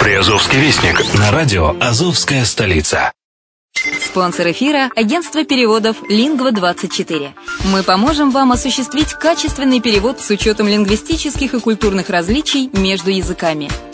Приазовский вестник на радио «Азовская столица». Спонсор эфира – агентство переводов «Лингва-24». Мы поможем вам осуществить качественный перевод с учетом лингвистических и культурных различий между языками.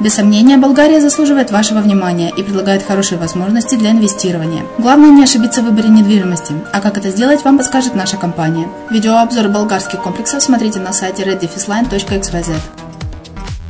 Без сомнения, Болгария заслуживает вашего внимания и предлагает хорошие возможности для инвестирования. Главное не ошибиться в выборе недвижимости, а как это сделать, вам подскажет наша компания. Видеообзор болгарских комплексов смотрите на сайте reddefisline.xyz.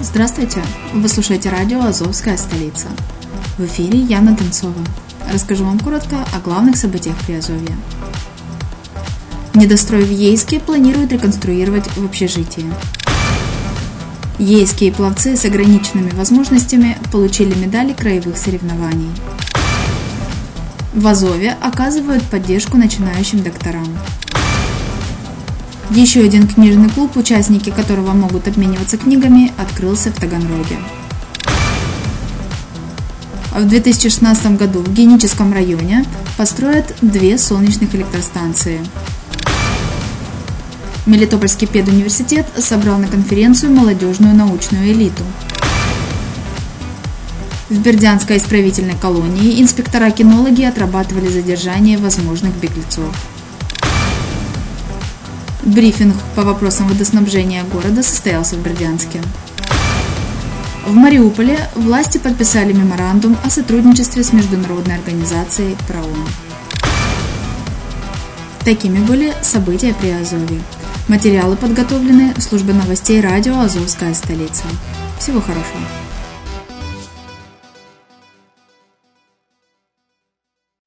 Здравствуйте! Вы слушаете радио «Азовская столица». В эфире Яна Донцова. Расскажу вам коротко о главных событиях Приазовья. Недострой в Ейске планируют реконструировать в общежитии. Ейские пловцы с ограниченными возможностями получили медали краевых соревнований. В Азове оказывают поддержку начинающим докторам. Еще один книжный клуб, участники которого могут обмениваться книгами, открылся в Таганроге. В 2016 году в Геническом районе построят две солнечных электростанции – Мелитопольский педуниверситет собрал на конференцию молодежную научную элиту. В Бердянской исправительной колонии инспектора-кинологи отрабатывали задержание возможных беглецов. Брифинг по вопросам водоснабжения города состоялся в Бердянске. В Мариуполе власти подписали меморандум о сотрудничестве с международной организацией ПРООН. Такими были события при Азове. Материалы подготовлены службой новостей радио «Азовская столица». Всего хорошего.